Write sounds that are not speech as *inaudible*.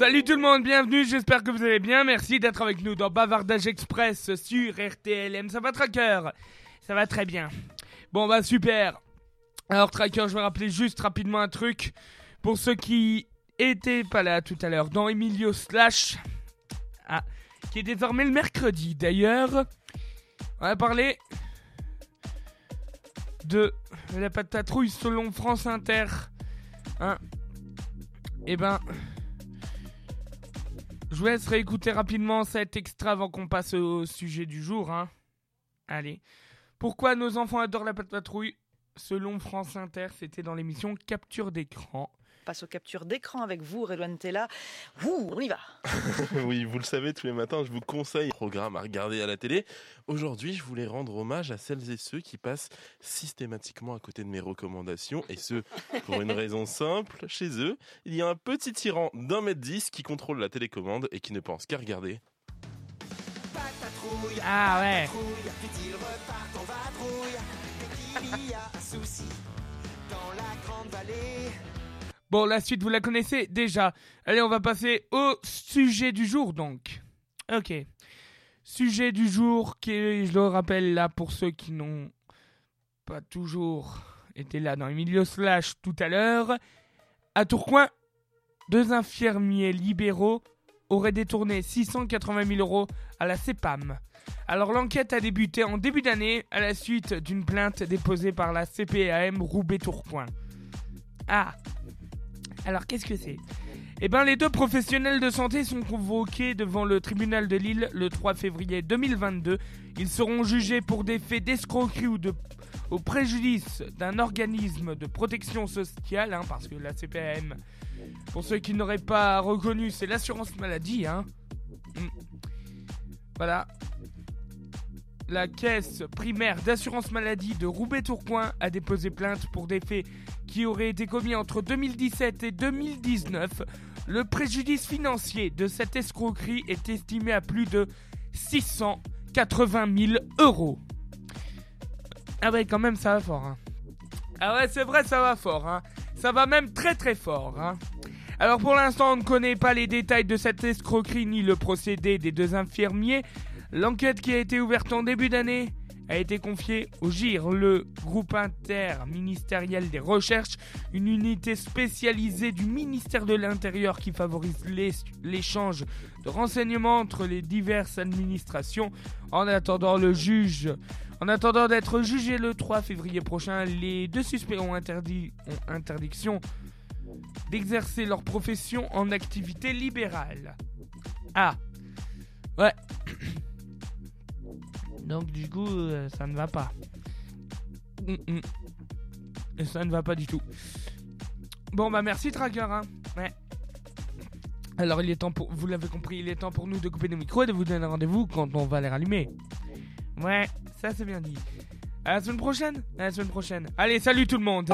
Salut tout le monde, bienvenue, j'espère que vous allez bien. Merci d'être avec nous dans Bavardage Express sur RTLM. Ça va, Tracker? Ça va très bien. Bon, bah super. Alors, Tracker, je vais rappeler juste rapidement un truc. Pour ceux qui étaient pas là tout à l'heure, dans Emilio Slash, ah, qui est désormais le mercredi d'ailleurs, on va parler de la patatrouille selon France Inter. Hein Eh ben, je vous laisse réécouter rapidement cet extra avant qu'on passe au sujet du jour. Hein. Allez. Pourquoi nos enfants adorent la patrouille? Selon France Inter, c'était dans l'émission Capture d'écran passe aux captures d'écran avec vous, Redouane Tella. Ouh, on y va *laughs* Oui, vous le savez, tous les matins, je vous conseille un programme à regarder à la télé. Aujourd'hui, je voulais rendre hommage à celles et ceux qui passent systématiquement à côté de mes recommandations, et ce, pour une raison simple. Chez eux, il y a un petit tyran d'un mètre dix qui contrôle la télécommande et qui ne pense qu'à regarder. Ah ouais Bon, la suite, vous la connaissez déjà. Allez, on va passer au sujet du jour, donc. Ok. Sujet du jour qui, je le rappelle là, pour ceux qui n'ont pas toujours été là dans les milieux slash tout à l'heure. À Tourcoing, deux infirmiers libéraux auraient détourné 680 000 euros à la CEPAM. Alors l'enquête a débuté en début d'année à la suite d'une plainte déposée par la CPAM Roubaix-Tourcoing. Ah, alors qu'est-ce que c'est? Eh bien, les deux professionnels de santé sont convoqués devant le tribunal de Lille le 3 février 2022. Ils seront jugés pour des faits d'escroquerie ou de au préjudice d'un organisme de protection sociale, hein, parce que la CPAM, pour ceux qui n'auraient pas reconnu, c'est l'assurance maladie. Hein. Hmm. Voilà. La caisse primaire d'assurance maladie de Roubaix-Tourcoing a déposé plainte pour des faits qui auraient été commis entre 2017 et 2019. Le préjudice financier de cette escroquerie est estimé à plus de 680 000 euros. Ah ouais, quand même, ça va fort. Hein. Ah ouais, c'est vrai, ça va fort. Hein. Ça va même très très fort. Hein. Alors pour l'instant, on ne connaît pas les détails de cette escroquerie ni le procédé des deux infirmiers. L'enquête qui a été ouverte en début d'année a été confiée au GIR, le groupe interministériel des recherches, une unité spécialisée du ministère de l'Intérieur qui favorise l'échange de renseignements entre les diverses administrations. En attendant le juge, en attendant d'être jugé le 3 février prochain, les deux suspects ont, interdiction d'exercer leur profession en activité libérale. Ah, ouais. Donc du coup, euh, ça ne va pas. Ça ne va pas du tout. Bon bah merci Tracker. Hein. Ouais. Alors il est temps pour, vous l'avez compris, il est temps pour nous de couper nos micros et de vous donner rendez-vous quand on va les rallumer. Ouais, ça c'est bien dit. À la semaine prochaine. À la semaine prochaine. Allez, salut tout le monde.